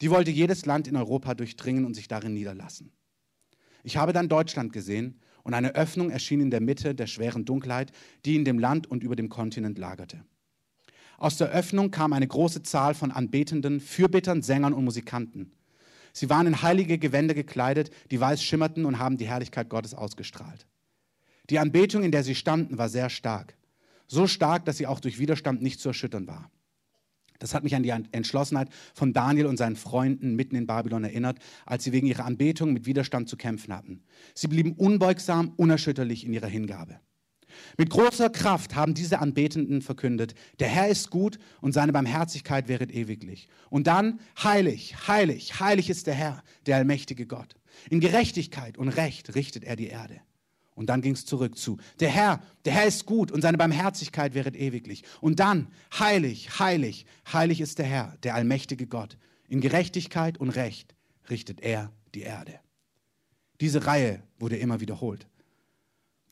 Die wollte jedes Land in Europa durchdringen und sich darin niederlassen. Ich habe dann Deutschland gesehen und eine Öffnung erschien in der Mitte der schweren Dunkelheit, die in dem Land und über dem Kontinent lagerte. Aus der Öffnung kam eine große Zahl von Anbetenden, Fürbittern, Sängern und Musikanten. Sie waren in heilige Gewänder gekleidet, die weiß schimmerten und haben die Herrlichkeit Gottes ausgestrahlt. Die Anbetung, in der sie standen, war sehr stark. So stark, dass sie auch durch Widerstand nicht zu erschüttern war. Das hat mich an die Entschlossenheit von Daniel und seinen Freunden mitten in Babylon erinnert, als sie wegen ihrer Anbetung mit Widerstand zu kämpfen hatten. Sie blieben unbeugsam, unerschütterlich in ihrer Hingabe. Mit großer Kraft haben diese Anbetenden verkündet, der Herr ist gut und seine Barmherzigkeit wäret ewiglich. Und dann, heilig, heilig, heilig ist der Herr, der allmächtige Gott. In Gerechtigkeit und Recht richtet er die Erde. Und dann ging es zurück zu, der Herr, der Herr ist gut und seine Barmherzigkeit wäret ewiglich. Und dann, heilig, heilig, heilig ist der Herr, der allmächtige Gott. In Gerechtigkeit und Recht richtet er die Erde. Diese Reihe wurde immer wiederholt.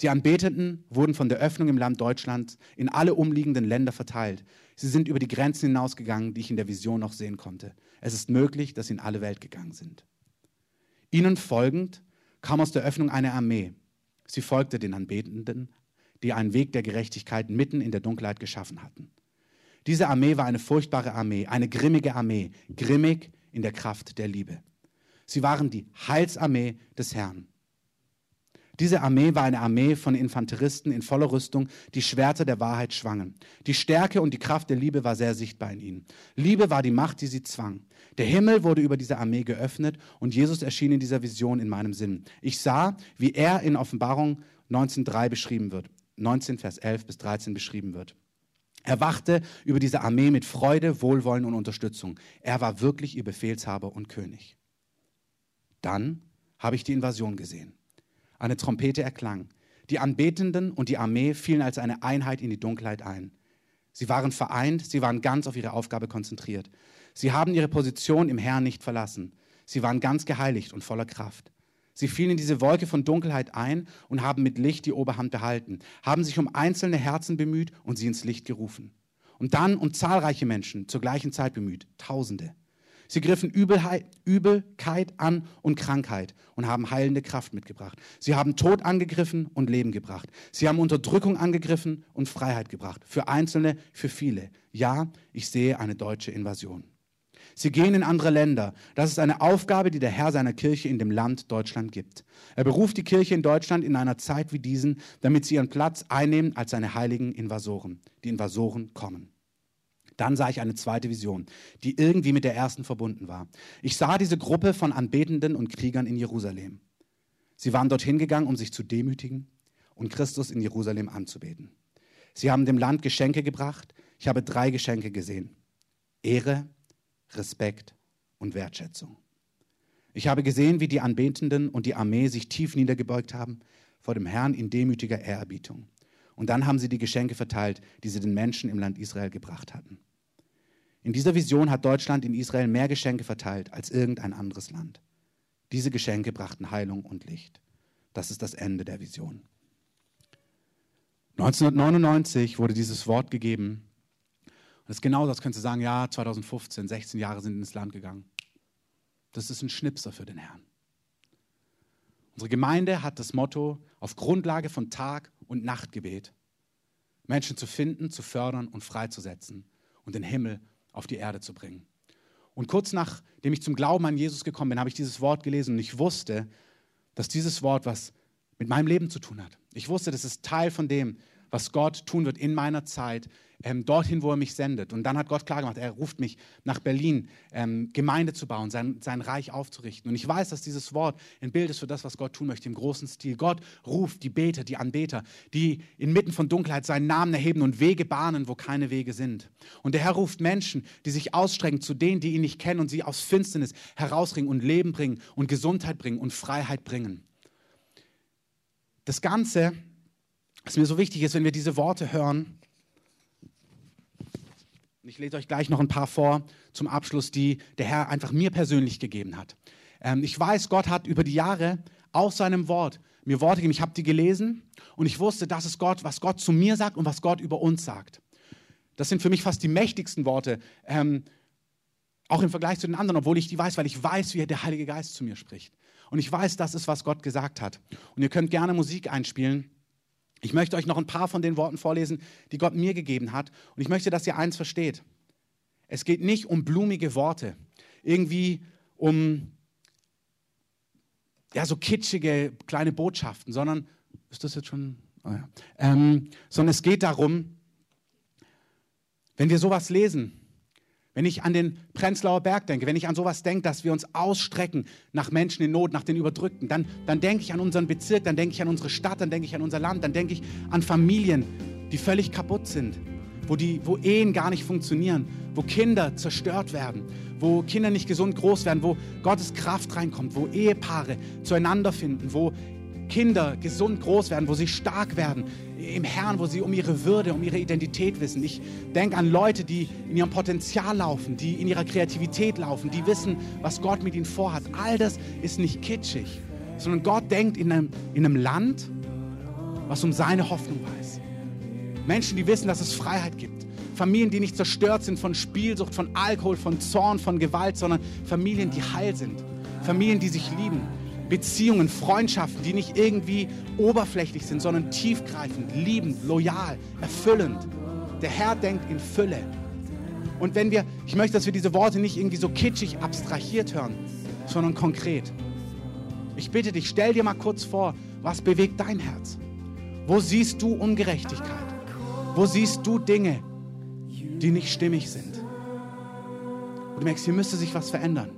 Die Anbetenden wurden von der Öffnung im Land Deutschland in alle umliegenden Länder verteilt. Sie sind über die Grenzen hinausgegangen, die ich in der Vision noch sehen konnte. Es ist möglich, dass sie in alle Welt gegangen sind. Ihnen folgend kam aus der Öffnung eine Armee. Sie folgte den Anbetenden, die einen Weg der Gerechtigkeit mitten in der Dunkelheit geschaffen hatten. Diese Armee war eine furchtbare Armee, eine grimmige Armee, grimmig in der Kraft der Liebe. Sie waren die Heilsarmee des Herrn. Diese Armee war eine Armee von Infanteristen in voller Rüstung, die Schwerter der Wahrheit schwangen. Die Stärke und die Kraft der Liebe war sehr sichtbar in ihnen. Liebe war die Macht, die sie zwang. Der Himmel wurde über diese Armee geöffnet und Jesus erschien in dieser Vision in meinem Sinn. Ich sah, wie er in Offenbarung 19.3 beschrieben wird, 19 Vers 11 bis 13 beschrieben wird. Er wachte über diese Armee mit Freude, Wohlwollen und Unterstützung. Er war wirklich ihr Befehlshaber und König. Dann habe ich die Invasion gesehen. Eine Trompete erklang. Die Anbetenden und die Armee fielen als eine Einheit in die Dunkelheit ein. Sie waren vereint, sie waren ganz auf ihre Aufgabe konzentriert. Sie haben ihre Position im Herrn nicht verlassen. Sie waren ganz geheiligt und voller Kraft. Sie fielen in diese Wolke von Dunkelheit ein und haben mit Licht die Oberhand behalten, haben sich um einzelne Herzen bemüht und sie ins Licht gerufen. Und dann um zahlreiche Menschen zur gleichen Zeit bemüht, Tausende. Sie griffen Übelheit, Übelkeit an und Krankheit und haben heilende Kraft mitgebracht. Sie haben Tod angegriffen und Leben gebracht. Sie haben Unterdrückung angegriffen und Freiheit gebracht. Für Einzelne, für viele. Ja, ich sehe eine deutsche Invasion. Sie gehen in andere Länder. Das ist eine Aufgabe, die der Herr seiner Kirche in dem Land Deutschland gibt. Er beruft die Kirche in Deutschland in einer Zeit wie diesen, damit sie ihren Platz einnehmen als seine heiligen Invasoren. Die Invasoren kommen. Dann sah ich eine zweite Vision, die irgendwie mit der ersten verbunden war. Ich sah diese Gruppe von Anbetenden und Kriegern in Jerusalem. Sie waren dorthin gegangen, um sich zu demütigen und Christus in Jerusalem anzubeten. Sie haben dem Land Geschenke gebracht. Ich habe drei Geschenke gesehen. Ehre, Respekt und Wertschätzung. Ich habe gesehen, wie die Anbetenden und die Armee sich tief niedergebeugt haben vor dem Herrn in demütiger Ehrerbietung. Und dann haben sie die Geschenke verteilt, die sie den Menschen im Land Israel gebracht hatten. In dieser Vision hat Deutschland in Israel mehr Geschenke verteilt als irgendein anderes Land. Diese Geschenke brachten Heilung und Licht. Das ist das Ende der Vision. 1999 wurde dieses Wort gegeben. Und das ist genau das, könntest du sagen, ja, 2015, 16 Jahre sind ins Land gegangen. Das ist ein Schnipser für den Herrn. Unsere Gemeinde hat das Motto, auf Grundlage von Tag- und Nachtgebet Menschen zu finden, zu fördern und freizusetzen und den Himmel auf die Erde zu bringen. Und kurz nachdem ich zum Glauben an Jesus gekommen bin, habe ich dieses Wort gelesen und ich wusste, dass dieses Wort was mit meinem Leben zu tun hat. Ich wusste, das ist Teil von dem, was Gott tun wird in meiner Zeit, ähm, dorthin, wo er mich sendet. Und dann hat Gott klar gemacht, er ruft mich nach Berlin, ähm, Gemeinde zu bauen, sein, sein Reich aufzurichten. Und ich weiß, dass dieses Wort ein Bild ist für das, was Gott tun möchte im großen Stil. Gott ruft die Beter, die Anbeter, die inmitten von Dunkelheit seinen Namen erheben und Wege bahnen, wo keine Wege sind. Und der Herr ruft Menschen, die sich ausstrecken zu denen, die ihn nicht kennen und sie aus Finsternis herausbringen und Leben bringen und Gesundheit bringen und Freiheit bringen. Das Ganze, was mir so wichtig ist, wenn wir diese Worte hören, und ich lese euch gleich noch ein paar vor zum Abschluss, die der Herr einfach mir persönlich gegeben hat. Ähm, ich weiß, Gott hat über die Jahre aus seinem Wort mir Worte gegeben. Ich habe die gelesen und ich wusste, das ist Gott, was Gott zu mir sagt und was Gott über uns sagt. Das sind für mich fast die mächtigsten Worte, ähm, auch im Vergleich zu den anderen, obwohl ich die weiß, weil ich weiß, wie der Heilige Geist zu mir spricht. Und ich weiß, das ist, was Gott gesagt hat. Und ihr könnt gerne Musik einspielen. Ich möchte euch noch ein paar von den Worten vorlesen, die Gott mir gegeben hat. Und ich möchte, dass ihr eins versteht. Es geht nicht um blumige Worte, irgendwie um ja, so kitschige kleine Botschaften, sondern, ist das jetzt schon? Oh ja. ähm, sondern es geht darum, wenn wir sowas lesen, wenn ich an den Prenzlauer Berg denke, wenn ich an sowas denke, dass wir uns ausstrecken nach Menschen in Not, nach den Überdrückten, dann, dann denke ich an unseren Bezirk, dann denke ich an unsere Stadt, dann denke ich an unser Land, dann denke ich an Familien, die völlig kaputt sind, wo, die, wo Ehen gar nicht funktionieren, wo Kinder zerstört werden, wo Kinder nicht gesund groß werden, wo Gottes Kraft reinkommt, wo Ehepaare zueinander finden, wo Kinder gesund groß werden, wo sie stark werden im Herrn, wo sie um ihre Würde, um ihre Identität wissen. Ich denke an Leute, die in ihrem Potenzial laufen, die in ihrer Kreativität laufen, die wissen, was Gott mit ihnen vorhat. All das ist nicht kitschig, sondern Gott denkt in einem, in einem Land, was um seine Hoffnung weiß. Menschen, die wissen, dass es Freiheit gibt. Familien, die nicht zerstört sind von Spielsucht, von Alkohol, von Zorn, von Gewalt, sondern Familien, die heil sind. Familien, die sich lieben. Beziehungen, Freundschaften, die nicht irgendwie oberflächlich sind, sondern tiefgreifend, liebend, loyal, erfüllend. Der Herr denkt in Fülle. Und wenn wir, ich möchte, dass wir diese Worte nicht irgendwie so kitschig abstrahiert hören, sondern konkret. Ich bitte dich, stell dir mal kurz vor, was bewegt dein Herz? Wo siehst du Ungerechtigkeit? Wo siehst du Dinge, die nicht stimmig sind? Und du merkst, hier müsste sich was verändern.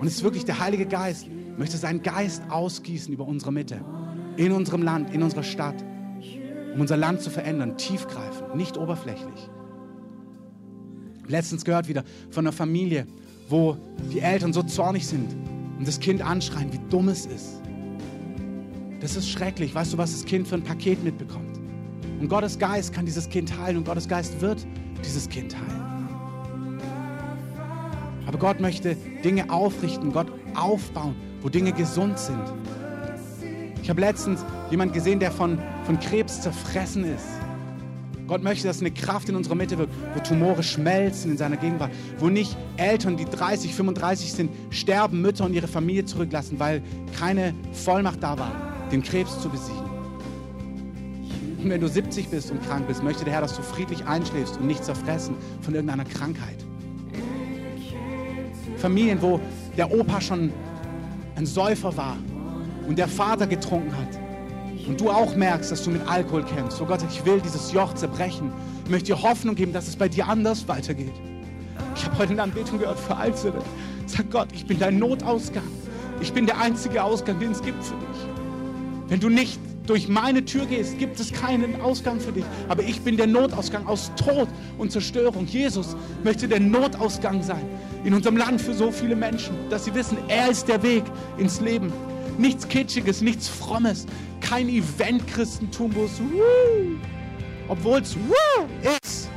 Und es ist wirklich der Heilige Geist, möchte seinen Geist ausgießen über unsere Mitte, in unserem Land, in unserer Stadt, um unser Land zu verändern, tiefgreifend, nicht oberflächlich. Letztens gehört wieder von einer Familie, wo die Eltern so zornig sind und das Kind anschreien, wie dumm es ist. Das ist schrecklich. Weißt du, was das Kind für ein Paket mitbekommt? Und Gottes Geist kann dieses Kind heilen und Gottes Geist wird dieses Kind heilen. Aber Gott möchte Dinge aufrichten, Gott aufbauen, wo Dinge gesund sind. Ich habe letztens jemanden gesehen, der von, von Krebs zerfressen ist. Gott möchte, dass eine Kraft in unserer Mitte wirkt, wo Tumore schmelzen in seiner Gegenwart, wo nicht Eltern, die 30, 35 sind, sterben, Mütter und ihre Familie zurücklassen, weil keine Vollmacht da war, den Krebs zu besiegen. Und wenn du 70 bist und krank bist, möchte der Herr, dass du friedlich einschläfst und nicht zerfressen von irgendeiner Krankheit. Familien, wo der Opa schon ein Säufer war und der Vater getrunken hat. Und du auch merkst, dass du mit Alkohol kämpfst. Oh Gott, ich will dieses Joch zerbrechen. Ich möchte dir Hoffnung geben, dass es bei dir anders weitergeht. Ich habe heute eine Anbetung gehört für Einzelne. Sag Gott, ich bin dein Notausgang. Ich bin der einzige Ausgang, den es gibt für dich. Wenn du nicht durch meine Tür gehst, gibt es keinen Ausgang für dich. Aber ich bin der Notausgang aus Tod und Zerstörung. Jesus möchte der Notausgang sein in unserem Land für so viele Menschen, dass sie wissen, er ist der Weg ins Leben. Nichts Kitschiges, nichts Frommes, kein Event-Christentum, wo es, obwohl es ist.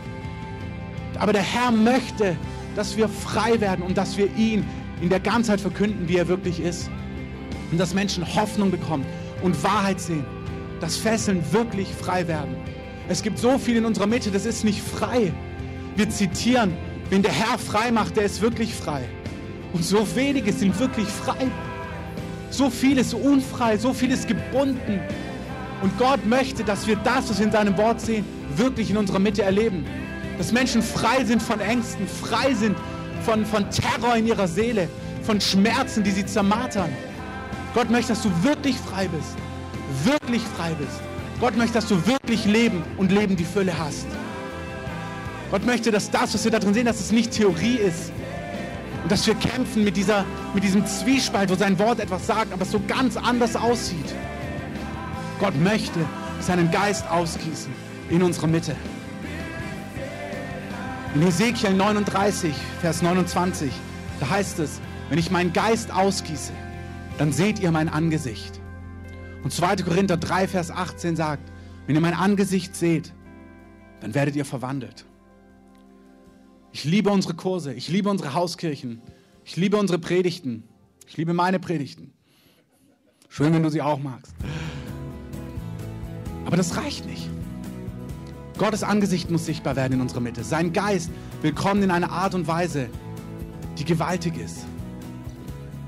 Aber der Herr möchte, dass wir frei werden und dass wir ihn in der Ganzheit verkünden, wie er wirklich ist. Und dass Menschen Hoffnung bekommen und Wahrheit sehen. Dass Fesseln wirklich frei werden. Es gibt so viel in unserer Mitte, das ist nicht frei. Wir zitieren, wenn der Herr frei macht, der ist wirklich frei. Und so wenige sind wirklich frei. So viel ist unfrei, so viel ist gebunden. Und Gott möchte, dass wir das, was wir in seinem Wort sehen, wirklich in unserer Mitte erleben. Dass Menschen frei sind von Ängsten, frei sind von, von Terror in ihrer Seele, von Schmerzen, die sie zermartern. Gott möchte, dass du wirklich frei bist. Wirklich frei bist. Gott möchte, dass du wirklich Leben und Leben die Fülle hast. Gott möchte, dass das, was wir da drin sehen, dass es nicht Theorie ist. Und dass wir kämpfen mit, dieser, mit diesem Zwiespalt, wo sein Wort etwas sagt, aber es so ganz anders aussieht. Gott möchte seinen Geist ausgießen in unserer Mitte. In Ezekiel 39, Vers 29, da heißt es, wenn ich meinen Geist ausgieße, dann seht ihr mein Angesicht. Und 2. Korinther 3, Vers 18 sagt, wenn ihr mein Angesicht seht, dann werdet ihr verwandelt. Ich liebe unsere Kurse, ich liebe unsere Hauskirchen, ich liebe unsere Predigten, ich liebe meine Predigten. Schön, wenn du sie auch magst. Aber das reicht nicht. Gottes Angesicht muss sichtbar werden in unserer Mitte. Sein Geist will kommen in einer Art und Weise, die gewaltig ist.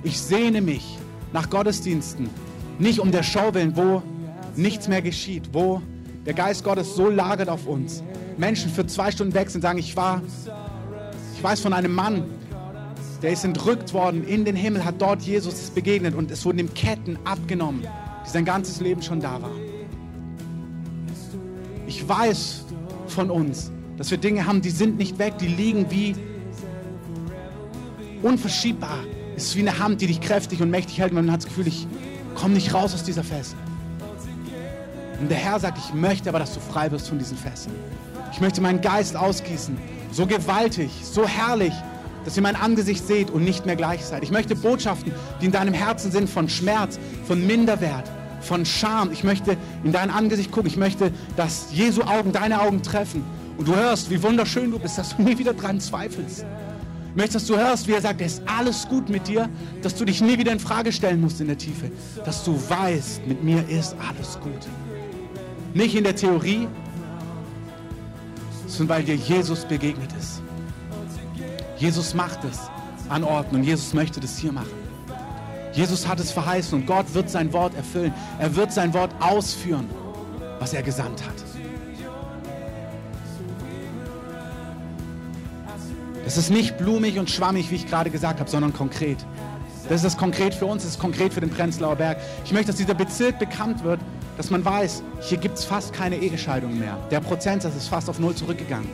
Ich sehne mich nach Gottesdiensten, nicht um der Show willen, wo nichts mehr geschieht, wo der Geist Gottes so lagert auf uns. Menschen für zwei Stunden weg sind und sagen, ich war, weiß von einem Mann, der ist entrückt worden in den Himmel, hat dort Jesus begegnet und es wurden ihm Ketten abgenommen, die sein ganzes Leben schon da waren. Ich weiß von uns, dass wir Dinge haben, die sind nicht weg, die liegen wie unverschiebbar. Es ist wie eine Hand, die dich kräftig und mächtig hält und man hat das Gefühl, ich komme nicht raus aus dieser Fessel. Und der Herr sagt, ich möchte aber, dass du frei wirst von diesen Fesseln. Ich möchte meinen Geist ausgießen, so gewaltig, so herrlich, dass ihr mein Angesicht seht und nicht mehr gleich seid. Ich möchte Botschaften, die in deinem Herzen sind, von Schmerz, von Minderwert, von Scham. Ich möchte in dein Angesicht gucken. Ich möchte, dass Jesu Augen deine Augen treffen. Und du hörst, wie wunderschön du bist, dass du nie wieder dran zweifelst. Ich möchte, dass du hörst, wie er sagt, es ist alles gut mit dir, dass du dich nie wieder in Frage stellen musst in der Tiefe. Dass du weißt, mit mir ist alles gut. Nicht in der Theorie, sondern weil dir Jesus begegnet ist. Jesus macht es an Orten und Jesus möchte das hier machen. Jesus hat es verheißen und Gott wird sein Wort erfüllen. Er wird sein Wort ausführen, was er gesandt hat. Es ist nicht blumig und schwammig, wie ich gerade gesagt habe, sondern konkret. Das ist das konkret für uns, das ist konkret für den Prenzlauer Berg. Ich möchte, dass dieser Bezirk bekannt wird, dass man weiß, hier gibt es fast keine Ehescheidungen mehr. Der Prozentsatz ist fast auf Null zurückgegangen.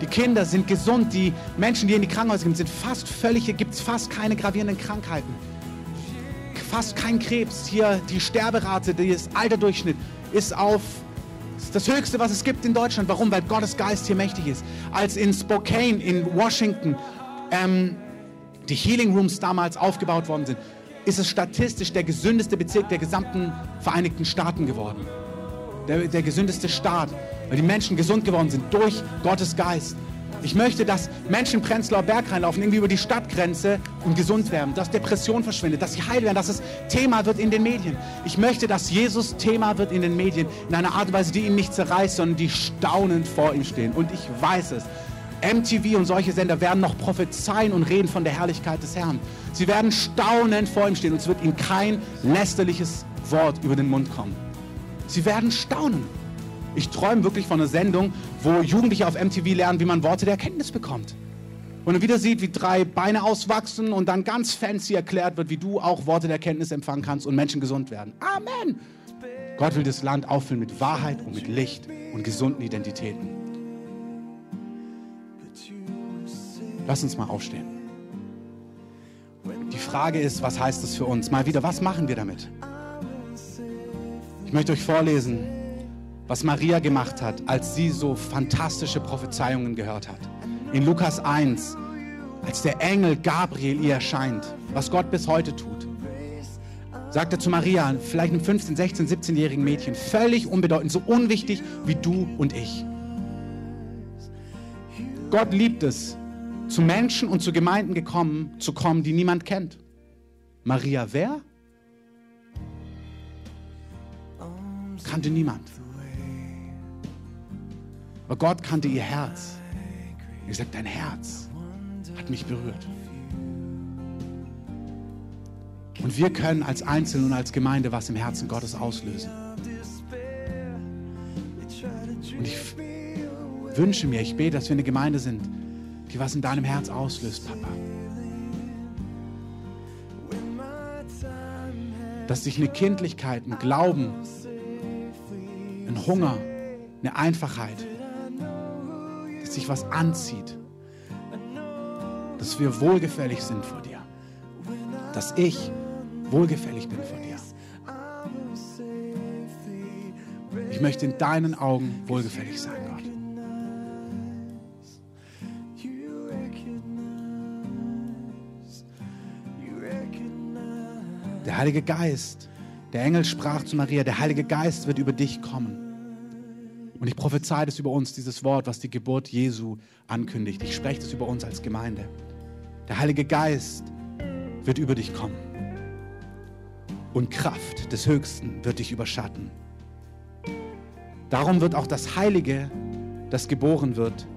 Die Kinder sind gesund, die Menschen, die in die Krankenhäuser gehen, sind fast völlig, hier gibt es fast keine gravierenden Krankheiten fast kein Krebs. Hier die Sterberate, das Alterdurchschnitt ist auf ist das Höchste, was es gibt in Deutschland. Warum? Weil Gottes Geist hier mächtig ist. Als in Spokane, in Washington, ähm, die Healing Rooms damals aufgebaut worden sind, ist es statistisch der gesündeste Bezirk der gesamten Vereinigten Staaten geworden. Der, der gesündeste Staat, weil die Menschen gesund geworden sind durch Gottes Geist. Ich möchte, dass Menschen Prenzlauer Berg reinlaufen, irgendwie über die Stadtgrenze und gesund werden, dass Depression verschwindet, dass sie heil werden, dass es Thema wird in den Medien. Ich möchte, dass Jesus Thema wird in den Medien, in einer Art und Weise, die ihn nicht zerreißt, sondern die staunend vor ihm stehen. Und ich weiß es. MTV und solche Sender werden noch prophezeien und reden von der Herrlichkeit des Herrn. Sie werden staunend vor ihm stehen und es wird ihnen kein lästerliches Wort über den Mund kommen. Sie werden staunen. Ich träume wirklich von einer Sendung, wo Jugendliche auf MTV lernen, wie man Worte der Erkenntnis bekommt. Und man wieder sieht, wie drei Beine auswachsen und dann ganz fancy erklärt wird, wie du auch Worte der Erkenntnis empfangen kannst und Menschen gesund werden. Amen. Gott will das Land auffüllen mit Wahrheit und mit Licht und gesunden Identitäten. Lass uns mal aufstehen. Die Frage ist, was heißt das für uns? Mal wieder, was machen wir damit? Ich möchte euch vorlesen, was Maria gemacht hat, als sie so fantastische Prophezeiungen gehört hat. In Lukas 1, als der Engel Gabriel ihr erscheint, was Gott bis heute tut, sagt er zu Maria, vielleicht einem 15, 16, 17-jährigen Mädchen, völlig unbedeutend, so unwichtig wie du und ich. Gott liebt es, zu Menschen und zu Gemeinden gekommen, zu kommen, die niemand kennt. Maria wer? Kannte niemand. Aber Gott kannte ihr Herz. Er sagt, dein Herz hat mich berührt. Und wir können als Einzelne und als Gemeinde was im Herzen Gottes auslösen. Und ich wünsche mir, ich bete, dass wir eine Gemeinde sind, die was in deinem Herz auslöst, Papa. Dass sich eine Kindlichkeit, ein Glauben, ein Hunger, eine Einfachheit, dass sich was anzieht, dass wir wohlgefällig sind vor dir, dass ich wohlgefällig bin vor dir. Ich möchte in deinen Augen wohlgefällig sein, Der Heilige Geist, der Engel sprach zu Maria, der Heilige Geist wird über dich kommen. Und ich prophezei das über uns, dieses Wort, was die Geburt Jesu ankündigt. Ich spreche das über uns als Gemeinde. Der Heilige Geist wird über dich kommen. Und Kraft des Höchsten wird dich überschatten. Darum wird auch das Heilige, das geboren wird,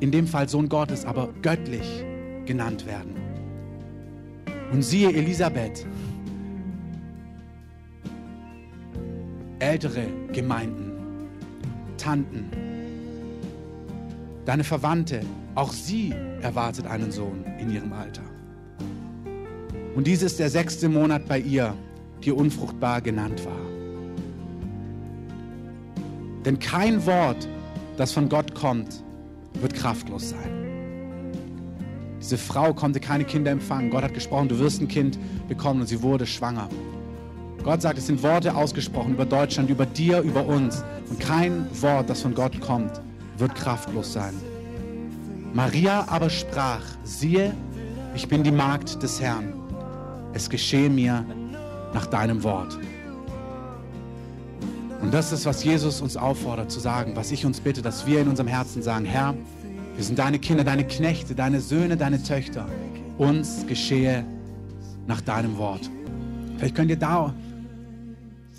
in dem Fall Sohn Gottes, aber göttlich genannt werden. Und siehe Elisabeth, ältere Gemeinden, Tanten, deine Verwandte, auch sie erwartet einen Sohn in ihrem Alter. Und dies ist der sechste Monat bei ihr, die unfruchtbar genannt war. Denn kein Wort, das von Gott kommt, wird kraftlos sein. Diese Frau konnte keine Kinder empfangen. Gott hat gesprochen, du wirst ein Kind bekommen und sie wurde schwanger. Gott sagt, es sind Worte ausgesprochen über Deutschland, über dir, über uns. Und kein Wort, das von Gott kommt, wird kraftlos sein. Maria aber sprach, siehe, ich bin die Magd des Herrn. Es geschehe mir nach deinem Wort. Und das ist, was Jesus uns auffordert zu sagen, was ich uns bitte, dass wir in unserem Herzen sagen, Herr, wir sind deine Kinder, deine Knechte, deine Söhne, deine Töchter. Uns geschehe nach deinem Wort. Vielleicht könnt ihr da,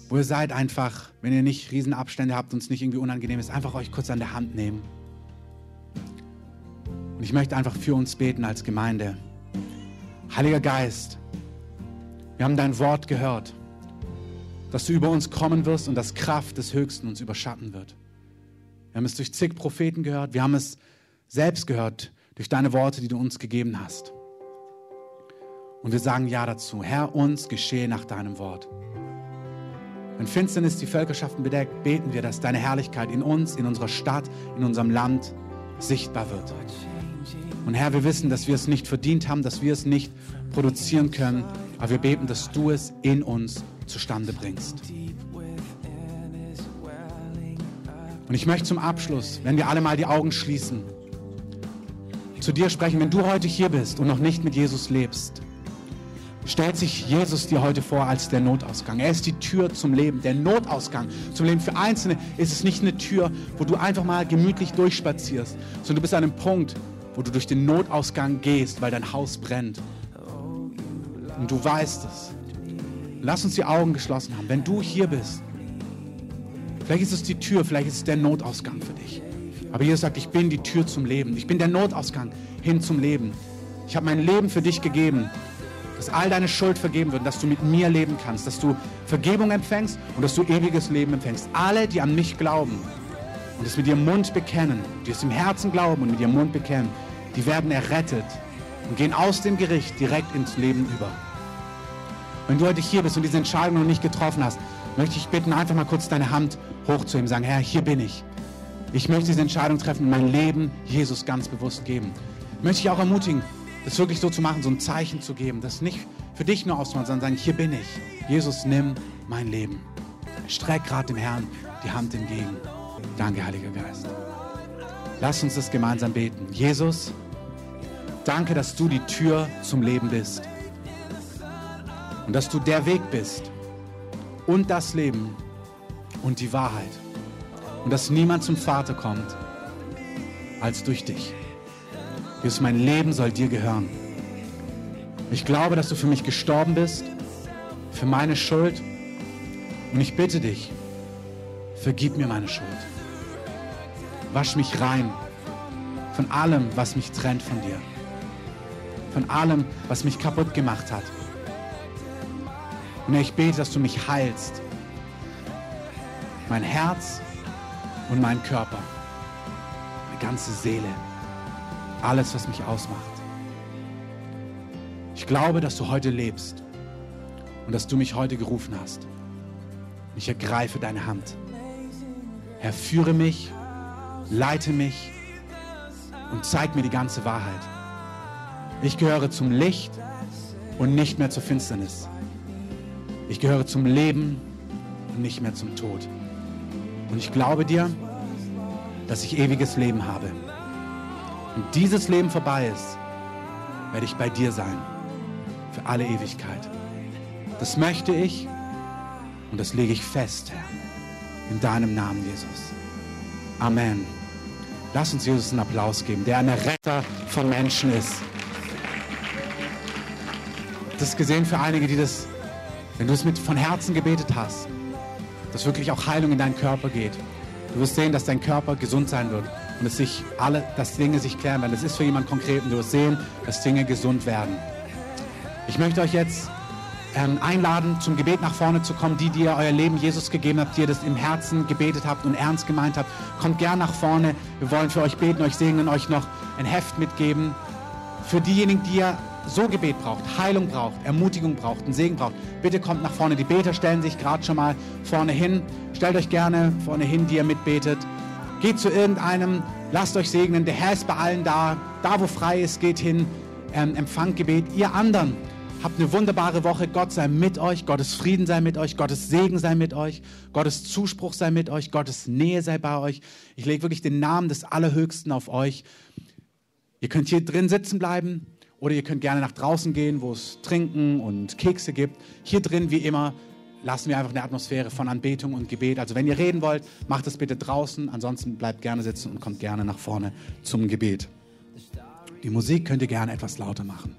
wo ihr seid, einfach, wenn ihr nicht Riesenabstände habt und es nicht irgendwie unangenehm ist, einfach euch kurz an der Hand nehmen. Und ich möchte einfach für uns beten als Gemeinde. Heiliger Geist, wir haben dein Wort gehört, dass du über uns kommen wirst und dass Kraft des Höchsten uns überschatten wird. Wir haben es durch zig Propheten gehört, wir haben es selbst gehört durch deine Worte, die du uns gegeben hast. Und wir sagen Ja dazu. Herr, uns geschehe nach deinem Wort. Wenn Finsternis die Völkerschaften bedeckt, beten wir, dass deine Herrlichkeit in uns, in unserer Stadt, in unserem Land sichtbar wird. Und Herr, wir wissen, dass wir es nicht verdient haben, dass wir es nicht produzieren können, aber wir beten, dass du es in uns zustande bringst. Und ich möchte zum Abschluss, wenn wir alle mal die Augen schließen, zu dir sprechen, wenn du heute hier bist und noch nicht mit Jesus lebst, stellt sich Jesus dir heute vor als der Notausgang. Er ist die Tür zum Leben, der Notausgang zum Leben. Für Einzelne ist es nicht eine Tür, wo du einfach mal gemütlich durchspazierst, sondern du bist an einem Punkt, wo du durch den Notausgang gehst, weil dein Haus brennt. Und du weißt es. Lass uns die Augen geschlossen haben. Wenn du hier bist, vielleicht ist es die Tür, vielleicht ist es der Notausgang für dich. Aber Jesus sagt, ich bin die Tür zum Leben. Ich bin der Notausgang hin zum Leben. Ich habe mein Leben für dich gegeben, dass all deine Schuld vergeben wird, dass du mit mir leben kannst, dass du Vergebung empfängst und dass du ewiges Leben empfängst. Alle, die an mich glauben und es mit ihrem Mund bekennen, die es im Herzen glauben und mit ihrem Mund bekennen, die werden errettet und gehen aus dem Gericht direkt ins Leben über. Wenn du heute hier bist und diese Entscheidung noch nicht getroffen hast, möchte ich bitten, einfach mal kurz deine Hand hochzuheben, sagen, Herr, hier bin ich. Ich möchte diese Entscheidung treffen mein Leben Jesus ganz bewusst geben. Möchte ich auch ermutigen, das wirklich so zu machen, so ein Zeichen zu geben, das nicht für dich nur auszumachen, sondern sagen, hier bin ich. Jesus, nimm mein Leben. Streck gerade dem Herrn die Hand entgegen. Danke, Heiliger Geist. Lass uns das gemeinsam beten. Jesus, danke, dass du die Tür zum Leben bist und dass du der Weg bist und das Leben und die Wahrheit und dass niemand zum Vater kommt als durch dich. Jesus, mein Leben soll dir gehören. Ich glaube, dass du für mich gestorben bist, für meine Schuld. Und ich bitte dich, vergib mir meine Schuld. Wasch mich rein von allem, was mich trennt von dir. Von allem, was mich kaputt gemacht hat. Und ich bete, dass du mich heilst. Mein Herz und mein Körper. Meine ganze Seele. Alles, was mich ausmacht. Ich glaube, dass du heute lebst und dass du mich heute gerufen hast. Ich ergreife deine Hand. Herr, führe mich, leite mich und zeig mir die ganze Wahrheit. Ich gehöre zum Licht und nicht mehr zur Finsternis. Ich gehöre zum Leben und nicht mehr zum Tod. Und ich glaube dir, dass ich ewiges Leben habe. Und dieses Leben vorbei ist, werde ich bei dir sein. Für alle Ewigkeit. Das möchte ich und das lege ich fest, Herr. In deinem Namen, Jesus. Amen. Lass uns Jesus einen Applaus geben, der ein Retter von Menschen ist. Das gesehen für einige, die das wenn du es mit von Herzen gebetet hast, dass wirklich auch Heilung in deinen Körper geht. Du wirst sehen, dass dein Körper gesund sein wird und dass sich alle, dass Dinge sich klären werden. Das ist für jemanden konkret und du wirst sehen, dass Dinge gesund werden. Ich möchte euch jetzt ähm, einladen, zum Gebet nach vorne zu kommen. Die, die ihr euer Leben Jesus gegeben habt, die ihr das im Herzen gebetet habt und ernst gemeint habt, kommt gern nach vorne. Wir wollen für euch beten, euch segnen, euch noch ein Heft mitgeben. Für diejenigen, die ihr so Gebet braucht, Heilung braucht, Ermutigung braucht, einen Segen braucht, bitte kommt nach vorne. Die Beter stellen sich gerade schon mal vorne hin. Stellt euch gerne vorne hin, die ihr mitbetet. Geht zu irgendeinem, lasst euch segnen. Der Herr ist bei allen da. Da, wo frei ist, geht hin, ähm, empfangt Gebet. Ihr anderen, habt eine wunderbare Woche. Gott sei mit euch. Gottes Frieden sei mit euch. Gottes Segen sei mit euch. Gottes Zuspruch sei mit euch. Gottes Nähe sei bei euch. Ich lege wirklich den Namen des Allerhöchsten auf euch. Ihr könnt hier drin sitzen bleiben. Oder ihr könnt gerne nach draußen gehen, wo es Trinken und Kekse gibt. Hier drin, wie immer, lassen wir einfach eine Atmosphäre von Anbetung und Gebet. Also wenn ihr reden wollt, macht es bitte draußen. Ansonsten bleibt gerne sitzen und kommt gerne nach vorne zum Gebet. Die Musik könnt ihr gerne etwas lauter machen.